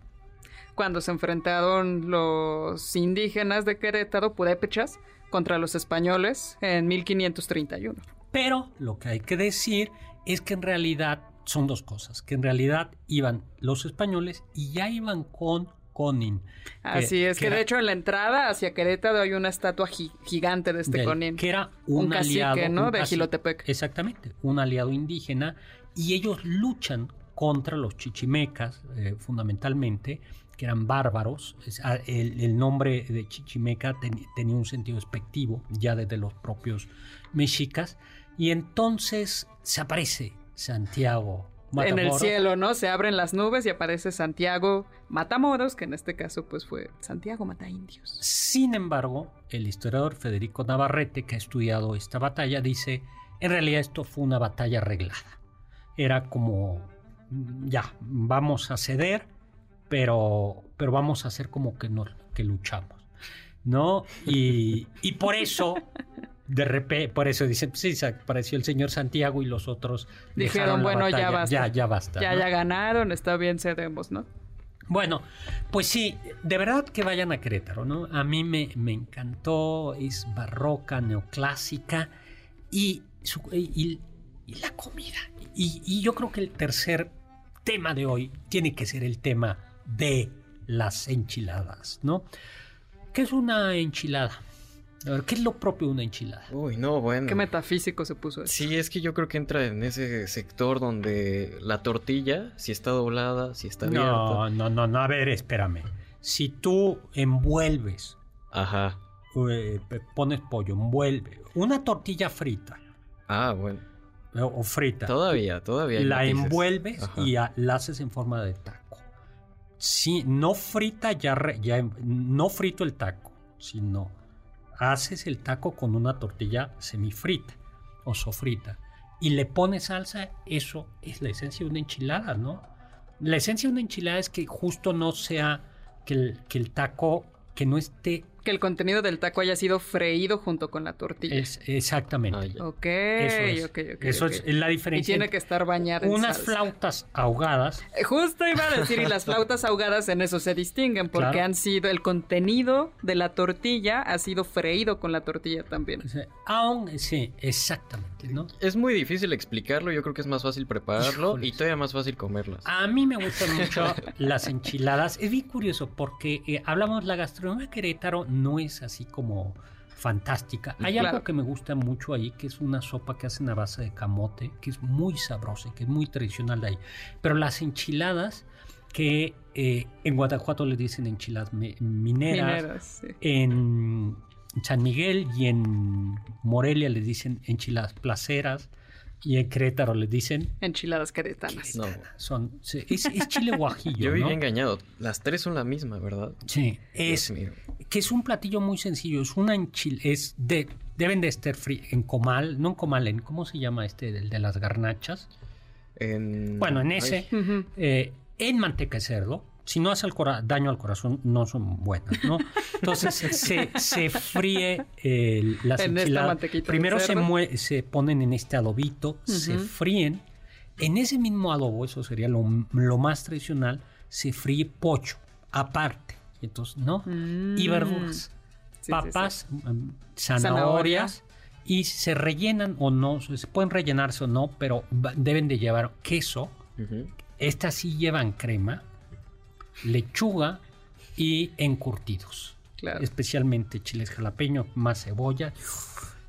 Cuando se enfrentaron los indígenas de Querétaro, purépechas, contra los españoles en 1531. Pero lo que hay que decir es que en realidad son dos cosas, que en realidad iban los españoles y ya iban con Conin. Así es, que, de hecho en la entrada hacia Querétaro hay una estatua gi- gigante de este del- conín. que era un, Un cacique, aliado, ¿no? un De cacique. Jilotepec. Exactamente, un aliado indígena y ellos luchan contra los chichimecas eh, fundamentalmente, que eran bárbaros. Ah, el, el nombre de chichimeca ten- tenía un sentido despectivo ya desde los propios mexicas y entonces se aparece Santiago En el cielo, ¿no? Se abren las nubes y aparece Santiago Matamoros, que en este caso pues fue Santiago Mataindios. Sin embargo, el historiador Federico Navarrete, que ha estudiado esta batalla, dice, en realidad esto fue una batalla arreglada. Era como, mm, ya, vamos a ceder, pero, pero vamos a hacer como que, no, que luchamos. ¿No? Y, y por eso, de repente, por eso dicen, sí, se apareció el señor Santiago y los otros Dijeron, bueno, ya basta. Ya, ya basta. Ya, ¿no? ya ganaron, está bien, cedemos, ¿no? Bueno, pues sí, de verdad que vayan a Querétaro, ¿no? A mí me, me encantó, es barroca, neoclásica y, su- y- y la comida. Y, y yo creo que el tercer tema de hoy tiene que ser el tema de las enchiladas, ¿no? ¿Qué es una enchilada? A ver, ¿qué es lo propio de una enchilada? Uy, no, bueno. Qué metafísico se puso eso. Sí, es que yo creo que entra en ese sector donde la tortilla, si está doblada, si está abierta. No, no, no, no, a ver, espérame. Si tú envuelves Ajá. eh, pones pollo, envuelve una tortilla frita Ah, bueno. eh, o frita, Todavía, todavía. la matices. envuelves Ajá. y a- la haces en forma de taco. Si no frita ya, re- ya no frito el taco, sino haces el taco con una tortilla semifrita o sofrita y le pones salsa, eso es la esencia de una enchilada, ¿no? La esencia de una enchilada es que justo no sea que el, que el taco que no esté Que el contenido del taco haya sido freído junto con la tortilla. es exactamente. Ah, ya. Ok, Eso es, ok, ok, Eso es la Y diferencia. tiene entre que estar bañada en unas salsa. flautas ahogadas. Eh, Justo iba a decir, y las flautas ahogadas en eso se distinguen, porque Claro. han sido, el contenido de la tortilla ha sido freído con la tortilla también. Aún, sí, exactamente, ¿no? Es muy difícil explicarlo, yo creo que es más fácil prepararlo Híjoles. y todavía más fácil comerlas. A mí me gustan mucho las enchiladas. Es bien curioso porque eh, hablamos, la gastronomía de Querétaro no es así como fantástica. Hay Claro. algo que me gusta mucho ahí, que es una sopa que hacen a base de camote, que es muy sabrosa, que es muy tradicional de ahí. Pero las enchiladas, que eh, en Guanajuato le dicen enchiladas mineras, Mineras, sí. en San Miguel y en Morelia le dicen enchiladas placeras y en Querétaro le dicen Enchiladas queretanas. No. son sí, es, es chile guajillo Yo viví ¿no? engañado. Las tres son la misma, ¿verdad? sí es que es un platillo muy sencillo es una enchil es de deben de estar fri- en comal no en comal en cómo se llama este del de las garnachas En... bueno en ese eh, en manteca de cerdo si no hace el daño al corazón, no son buenas, ¿no? Entonces se, se fríe eh, las En enchiladas. Primero se, se ponen en este adobito, se Ujú. fríen. En ese mismo adobo, eso sería lo, lo más tradicional, se fríe pollo, aparte. Y Entonces, ¿no? Y Mm. verduras. Sí, sí, papas, mm, Zanahoria. zanahorias. Y se rellenan o no, se pueden rellenarse o no, pero deben de llevar queso, ujú. estas sí llevan crema, lechuga y encurtidos. Claro. Especialmente chiles jalapeño, más cebolla.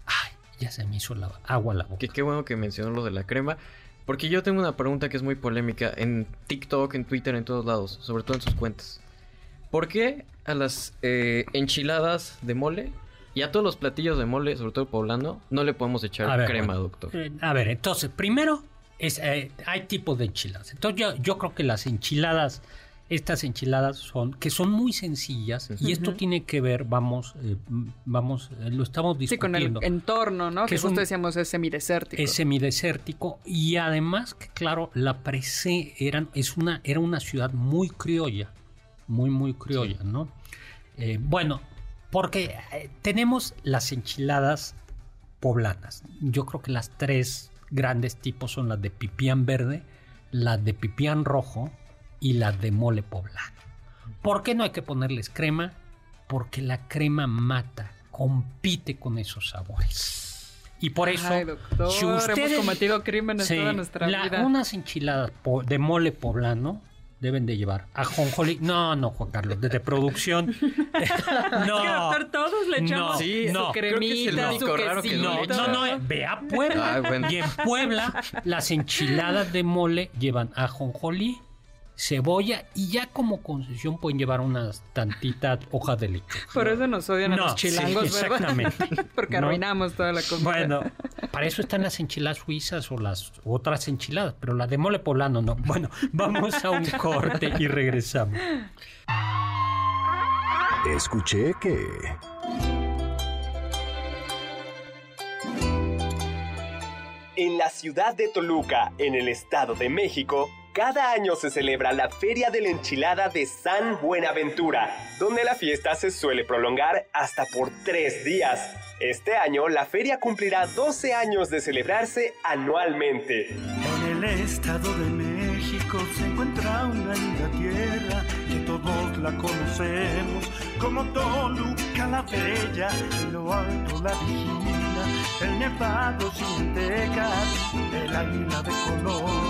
Ay, ya se me hizo la agua a la boca. Que qué bueno que mencionó lo de la crema. Porque yo tengo una pregunta que es muy polémica en TikTok, en Twitter, en todos lados, sobre todo en sus cuentas. ¿Por qué a las eh, enchiladas de mole y a todos los platillos de mole, sobre todo poblano, no le podemos echar A ver, crema, bueno, doctor? eh, a ver, entonces, primero, es, eh, hay tipos de enchiladas. Entonces, yo, yo creo que las enchiladas, estas enchiladas son, que son muy sencillas, y esto tiene que ver, vamos, eh, vamos, eh, lo estamos Sí, con el discutiendo. entorno, ¿no? Que Que, es justo decíamos es semidesértico. es semidesértico y además que claro la Presé eran es una era una ciudad muy criolla muy muy criolla no Eh, bueno porque tenemos las enchiladas poblanas yo creo que las tres grandes tipos son las de pipián verde las de pipián rojo y las de mole poblano ¿por qué no hay que ponerles crema? porque la crema mata compite con esos sabores y por eso, Ay, doctor, si hemos ustedes- cometido crímenes Sí, toda nuestra la- vida. Unas enchiladas de mole poblano deben de llevar ajonjolí. No, no, Juan Carlos, desde producción. no. Es que, doctor, todos le echamos no, Sí, su no. cremita, su quesito. no No, no, eh, ve a Puebla. Bueno. Y en Puebla, las enchiladas de mole llevan ajonjolí, cebolla y ya como concesión pueden llevar unas tantitas hojas de lechuga. Por eso nos odian a No, los chilangos, sí, ¿verdad? exactamente. Porque No. arruinamos toda la comida. Bueno, para eso están las enchiladas suizas o las otras enchiladas, pero las de mole poblano no. Bueno, vamos a un corte y regresamos. Escuché que... En la ciudad de Toluca, en el Estado de México, cada año se celebra la Feria de la Enchilada de San Buenaventura, donde la fiesta se suele prolongar hasta por tres días. Este año la feria cumplirá 12 años de celebrarse anualmente. En el Estado de México se encuentra una linda tierra que todos la conocemos como Toluca la Bella. En lo alto la vigila, el nevado sin tecas, el águila de color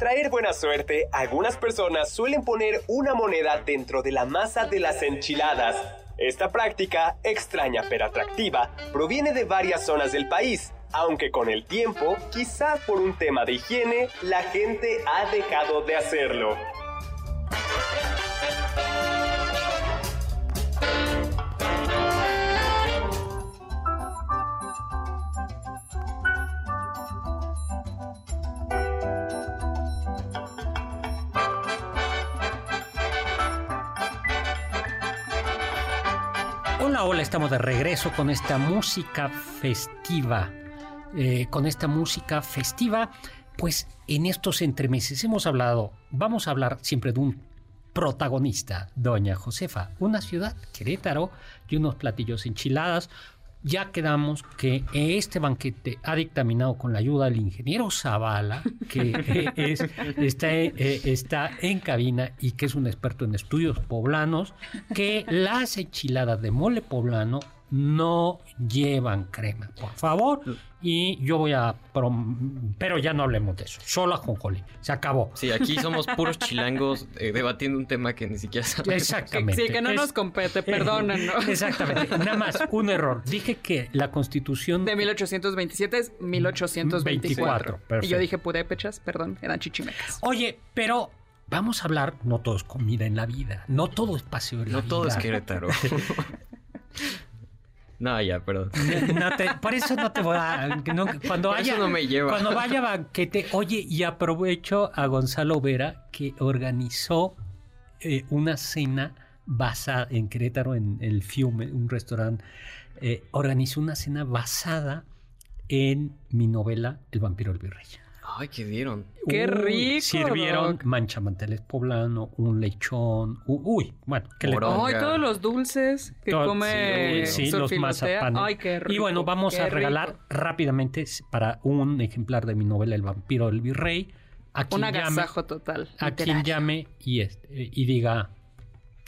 atraer buena suerte, algunas personas suelen poner una moneda dentro de la masa de las enchiladas. Esta práctica, extraña pero atractiva, proviene de varias zonas del país, aunque con el tiempo, quizás por un tema de higiene, la gente ha dejado de hacerlo. Estamos de regreso con esta música festiva. Eh, con esta música festiva, pues en estos entremeses hemos hablado, vamos a hablar siempre de un protagonista, Doña Josefa, una ciudad, Querétaro, y unos platillos enchiladas. Ya quedamos que este banquete ha dictaminado con la ayuda del ingeniero Zavala, que es- está, eh, está en cabina y que es un experto en estudios poblanos, que las enchiladas de mole poblano no llevan crema, por favor. Y yo voy a... prom- Pero ya no hablemos de eso, solo ajonjolí. Se acabó. Sí, aquí somos puros chilangos eh, debatiendo un tema que ni siquiera sabemos. Exactamente. Sí, que no Es- nos compete, perdónennos. Exactamente. Nada más, un error. Dije que la constitución... De 1827 es 1824. 24, perfecto. y yo dije purépechas, perdón, eran chichimecas. Oye, pero vamos a hablar, no todo es comida en la vida, no todo es paseo en la No todo es vida. Querétaro. no, ya, perdón. No te- por eso no te voy a... no, cuando Por haya, eso no me lleva. Cuando vaya banquete, oye, y aprovecho a Gonzalo Vera que organizó eh, una cena basada en Querétaro, en el Fiume, un restaurante, eh, organizó una cena basada en mi novela El vampiro del virrey. Ay, ¿qué dieron? ¡Qué Uy, rico, Sirvieron Doc! manchamanteles poblano, un lechón. uy, bueno, ¿qué le. Ay, todos los dulces que Todo- come sí, sí, los mazapanes. Ay, qué rico. y bueno, vamos a rico. regalar rápidamente para un ejemplar de mi novela El vampiro del virrey a quien un llame, agasajo total. a quien llame y, este, y diga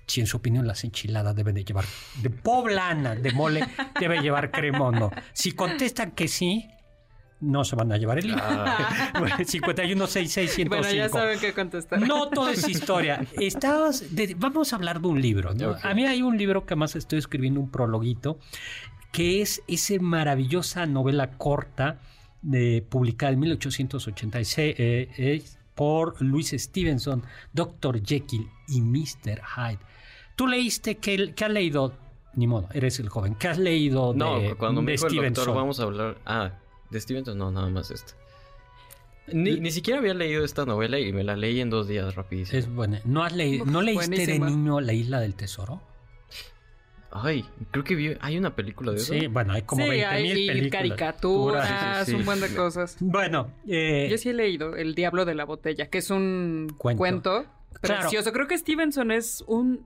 si en su opinión las enchiladas deben de llevar de poblana, de mole, debe llevar cremón, no. Si contestan que sí, no se van a llevar el libro. Ah. Bueno, 516605. Bueno, ya saben qué contestar. No todo es historia. Estabas de- vamos a hablar de un libro. A mí hay un libro que más estoy escribiendo, un prologuito, que es esa maravillosa novela corta de, publicada en 1886 eh, eh, por Louis Stevenson, Dr. Jekyll y Mr. Hyde. ¿Tú leíste qué, qué has leído? Ni modo, eres el joven. ¿Qué has leído de, No, cuando me de dijo el doctor, Stevenson? vamos a hablar. Ah, de Stevenson, no, nada más esto. Ni, ni siquiera había leído esta novela y me la leí en dos días rapidísimo. Es buena. ¿No, has leído, ¿no leíste buenísima. de niño La Isla del Tesoro? Ay, creo que vi. Hay una película de eso. Sí, bueno, hay como sí, 20 hay mil películas. caricaturas, Sí, sí, sí. un buen de cosas. Bueno, eh, Yo sí he leído El Diablo de la Botella, que es un Cuento. cuento, Claro. precioso. Creo que Stevenson es un,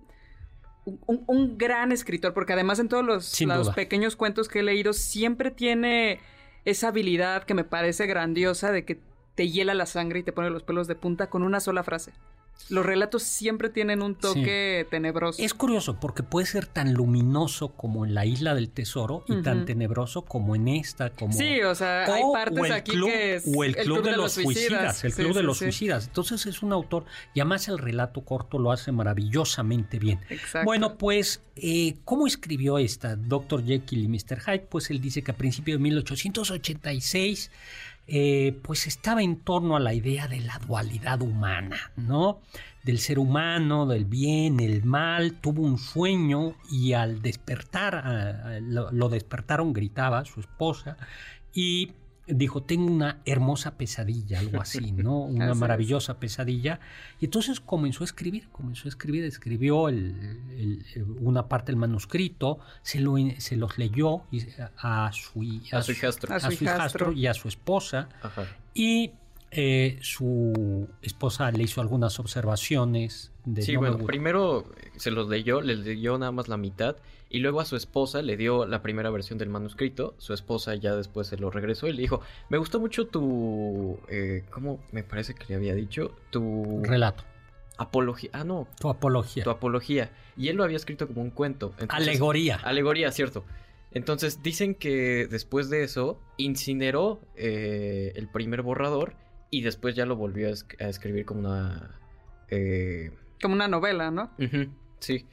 un, un gran escritor, porque además en todos los, los pequeños cuentos que he leído siempre tiene esa habilidad que me parece grandiosa de que te hiela la sangre y te pone los pelos de punta con una sola frase. Los relatos siempre tienen un toque tenebroso. es curioso porque puede ser tan luminoso como en La Isla del Tesoro y tan Ujú. tenebroso como en esta, como... Sí, o sea, hay O- partes o el aquí club, que es o el club, de, los suicidas, el Sí, club de sí, los sí. suicidas. Entonces es un autor y además el relato corto lo hace maravillosamente bien. Exacto. Bueno, pues, eh, ¿cómo escribió esta Dr. Jekyll y Mr. Hyde? Pues él dice que a principios de 1886, eh, pues estaba en torno a la idea de la dualidad humana, ¿no? Del ser humano, del bien, el mal, tuvo un sueño y al despertar, lo despertaron, gritaba su esposa, y dijo, tengo una hermosa pesadilla, algo así, ¿no? Una Así es. maravillosa pesadilla. Y entonces comenzó a escribir, comenzó a escribir, escribió el- el- una parte del manuscrito, se, lo, se los leyó y- a su, hi- A su hijastro. a A su su hijastro hijastro. y a su esposa. Ajá. Y eh, su esposa le hizo algunas observaciones de Sí, no bueno, primero se los leyó, les leyó nada más la mitad y luego a su esposa le dio la primera versión del manuscrito. Su esposa ya después se lo regresó y le dijo, me gustó mucho tu... Eh, ¿Cómo me parece que le había dicho? Tu relato, apología. Ah, no, tu apología, tu apología. Y él lo había escrito como un cuento. Entonces- alegoría. Alegoría, cierto. Entonces dicen que después de eso incineró eh, el primer borrador y después ya lo volvió a, es- a escribir como una... eh, Como una novela, ¿no? sí.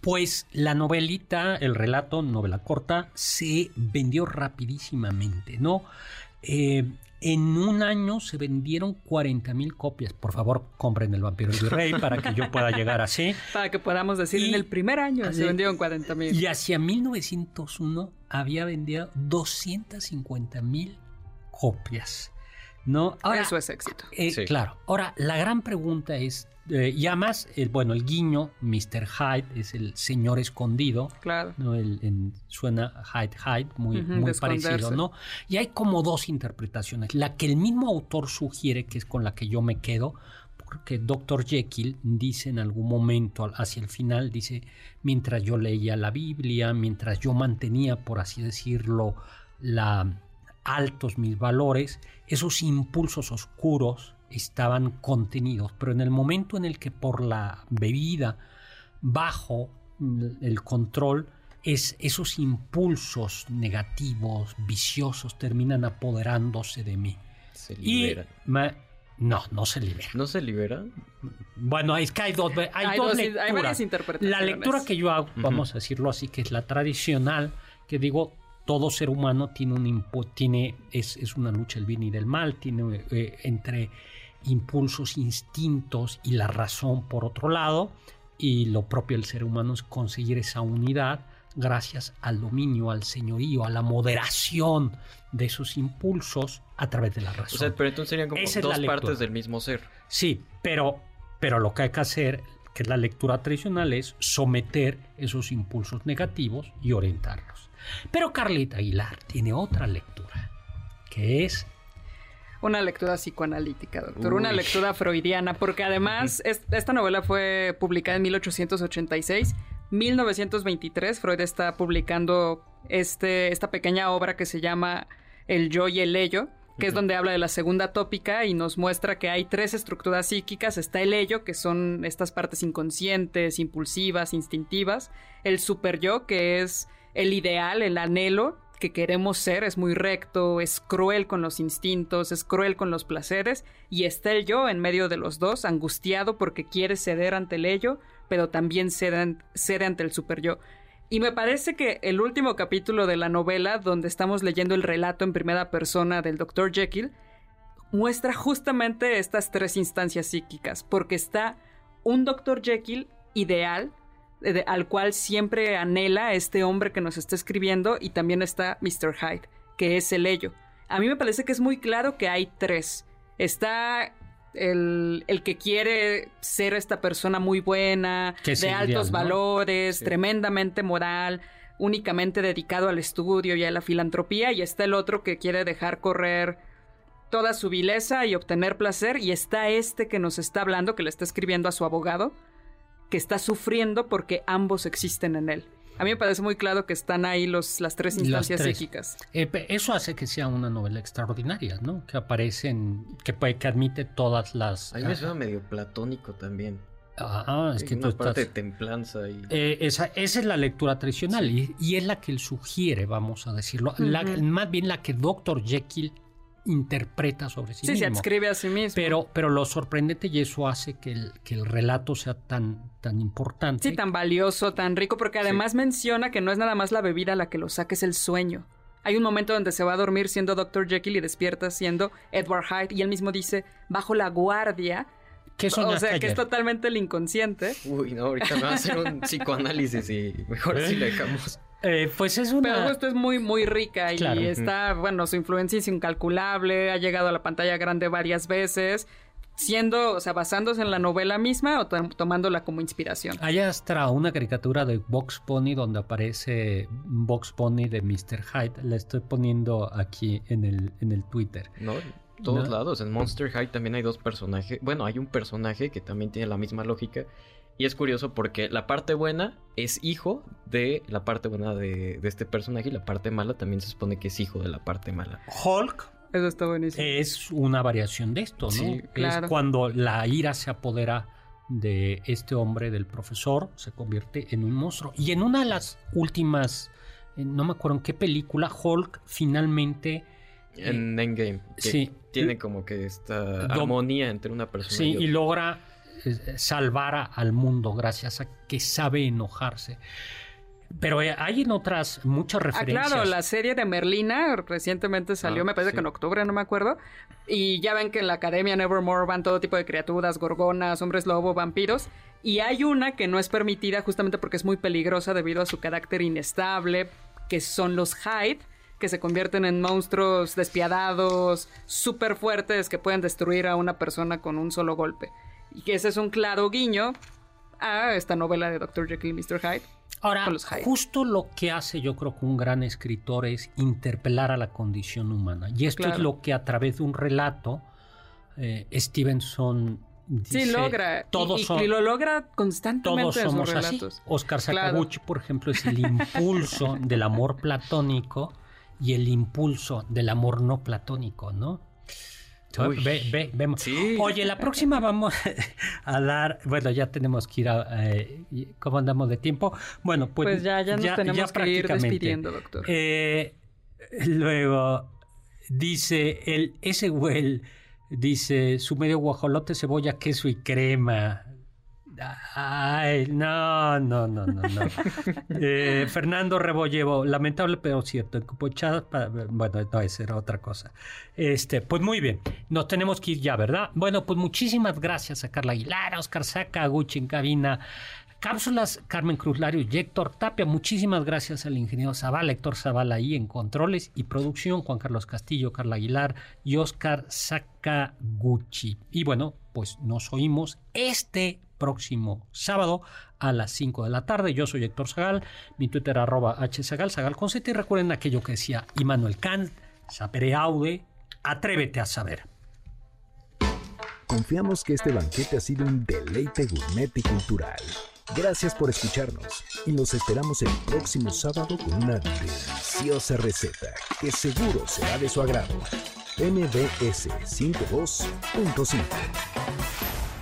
Pues la novelita, el relato, novela corta, se vendió rapidísimamente, ¿no? Eh, en un año se vendieron 40 mil copias. Por favor, compren El Vampiro y el Virrey para que yo pueda llegar así. Para que podamos decir, Y- en el primer año Así- se vendieron 40 mil. Y hacia 1901 había vendido 250 mil copias, ¿no? Ahora, Eso es éxito. Eh, Sí. Claro. Ahora, la gran pregunta es, eh, y además, eh, bueno, el guiño, Mr. Hyde, es el señor escondido, Claro. ¿no? El- en- suena Hyde Hyde, muy, muy parecido. ¿no? Y hay como dos interpretaciones. La que el mismo autor sugiere, que es con la que yo me quedo, porque Dr. Jekyll dice en algún momento, hacia el final, dice, mientras yo leía la Biblia, mientras yo mantenía, por así decirlo, la, altos mis valores, esos impulsos oscuros estaban contenidos, pero en el momento en el que por la bebida bajo el control, es esos impulsos negativos, viciosos, terminan apoderándose de mí. Se Y libera. ma- no, no se libera. ¿No se libera? Bueno, es que hay dos, hay Hay dos dos- hay lecturas. varias interpretaciones. La lectura que yo hago, vamos a decirlo así, que es la tradicional, que digo, todo ser humano tiene un impu- tiene, es, es una lucha del bien y del mal, tiene eh, entre impulsos, instintos y la razón por otro lado, y lo propio del ser humano es conseguir esa unidad gracias al dominio, al señorío, a la moderación de esos impulsos a través de la razón. O sea, pero entonces serían como Esa dos partes del mismo ser. Sí, pero, pero lo que hay que hacer, que es la lectura tradicional, es someter esos impulsos negativos y orientarlos. Pero Carlita Aguilar tiene otra lectura, que es Una lectura psicoanalítica, doctor. Uy. Una lectura freudiana, porque además es- esta novela fue publicada en 1886. 1923, Freud está publicando este, esta pequeña obra que se llama El yo y el ello. que es donde habla de la segunda tópica y nos muestra que hay tres estructuras psíquicas. Está el ello, que son estas partes inconscientes, impulsivas, instintivas. El super yo, que es el ideal, el anhelo que queremos ser, es muy recto, es cruel con los instintos, es cruel con los placeres. Y está el yo en medio de los dos, angustiado porque quiere ceder ante el ello, pero también cede, ante el super yo. Y me parece que el último capítulo de la novela, donde estamos leyendo el relato en primera persona del Dr. Jekyll, muestra justamente estas tres instancias psíquicas, porque está un Dr. Jekyll ideal, al cual siempre anhela este hombre que nos está escribiendo, y también está Mr. Hyde, que es el ello. A mí me parece que es muy claro que hay tres. Está el, que quiere ser esta persona muy buena, de altos valores, tremendamente moral, únicamente dedicado al estudio y a la filantropía, y está el otro que quiere dejar correr toda su vileza y obtener placer, y está este que nos está hablando, que le está escribiendo a su abogado, que está sufriendo porque ambos existen en él. A mí me parece muy claro que están ahí los, las tres instancias psíquicas. Eh, eso hace que sea una novela extraordinaria, ¿no? Que aparecen, que, que admite todas las... A mí me suena medio platónico también. Ah, es que una parte de templanza y... Eh, esa, esa, es la lectura tradicional y, es la que él sugiere, vamos a decirlo. más bien la que Dr. Jekyll interpreta sobre sí, mismo. Sí, se adscribe a sí mismo. Pero, pero lo sorprendente y eso hace que el, que el relato sea tan, tan importante. Sí, tan valioso, tan rico, porque además menciona que no es nada más la bebida la que lo saca, es el sueño. Hay un momento donde se va a dormir siendo Dr. Jekyll y despierta siendo Edward Hyde y él mismo dice, bajo la guardia, ¿Qué o sea, que es totalmente el inconsciente. Uy, no, ahorita me va a hacer un psicoanálisis y mejor así le dejamos. Eh, pues es una... Pero esto es muy, muy rica y está, bueno, su influencia es incalculable, ha llegado a la pantalla grande varias veces, siendo, o sea, basándose en la novela misma o tomándola como inspiración. Hay hasta una caricatura de Box Pony donde aparece Box Pony de Mr. Hyde. La estoy poniendo aquí en el, en el Twitter. No, todos lados. En Monster High también hay dos personajes. Bueno, hay un personaje que también tiene la misma lógica y es curioso porque la parte buena es hijo de la parte buena de, este personaje y la parte mala también se supone que es hijo de la parte mala. Hulk Eso está buenísimo. es una variación de esto, ¿no? Es cuando la ira se apodera de este hombre, del profesor, se convierte en un monstruo. Y en una de las últimas, eh, no me acuerdo en qué película, Hulk finalmente... En Endgame. sí. Tiene como que esta armonía entre una persona sí, y logra salvar al mundo gracias a que sabe enojarse. Pero eh, hay en otras muchas ah, referencias. claro, la serie de Merlina recientemente salió, ah, me parece que en octubre, no me acuerdo. Y ya ven que en la Academia Nevermore van todo tipo de criaturas, gorgonas, hombres lobo, vampiros. Y hay una que no es permitida justamente porque es muy peligrosa debido a su carácter inestable, que son los Hyde, que se convierten en monstruos despiadados, súper fuertes, que pueden destruir a una persona con un solo golpe. Y que ese es un claro guiño a esta novela de Dr. Jekyll y Mr. Hyde. Ahora, justo lo que hace yo creo que un gran escritor es interpelar a la condición humana. Y esto es lo que a través de un relato eh, Stevenson dice, sí, logra. Todos y, lo logra constantemente todos somos Así. Oscar Sakaguchi, por ejemplo, es el impulso del amor platónico y el impulso del amor no platónico, ¿no? Ve, ve, vemos. Oye, la próxima vamos a dar. Bueno, ya tenemos que ir a. Eh, ¿Cómo andamos de tiempo? Bueno, pues. Pues ya, ya nos tenemos que ir despidiendo, doctor. Eh, luego, dice el ese güey. Dice su medio guajolote, cebolla, queso y crema. Ay, no, no, no, no, no. Eh, Fernando Rebollevo, lamentable pero cierto. bueno, no, esa era otra cosa. Este, pues muy bien, nos tenemos que ir ya, ¿verdad? Bueno, pues muchísimas gracias a Carla Aguilar, a Oscar Saca, a Gucci en cabina. Cápsulas, Carmen Cruz Lario y Héctor Tapia. Muchísimas gracias al ingeniero Zavala, Héctor Zavala ahí en controles y producción, Juan Carlos Castillo, Carla Aguilar y Oscar Sakaguchi. Y bueno, pues nos oímos este próximo sábado a las 5 de la tarde. Yo soy Héctor Zagal, mi Twitter arroba hzagal, zagal con. Y recuerden aquello que decía Immanuel Kant, sapere aude, atrévete a saber. Confiamos que este banquete ha sido un deleite gourmet y cultural. Gracias por escucharnos y nos esperamos el próximo sábado con una deliciosa receta que seguro será de su agrado. MBS 102.5.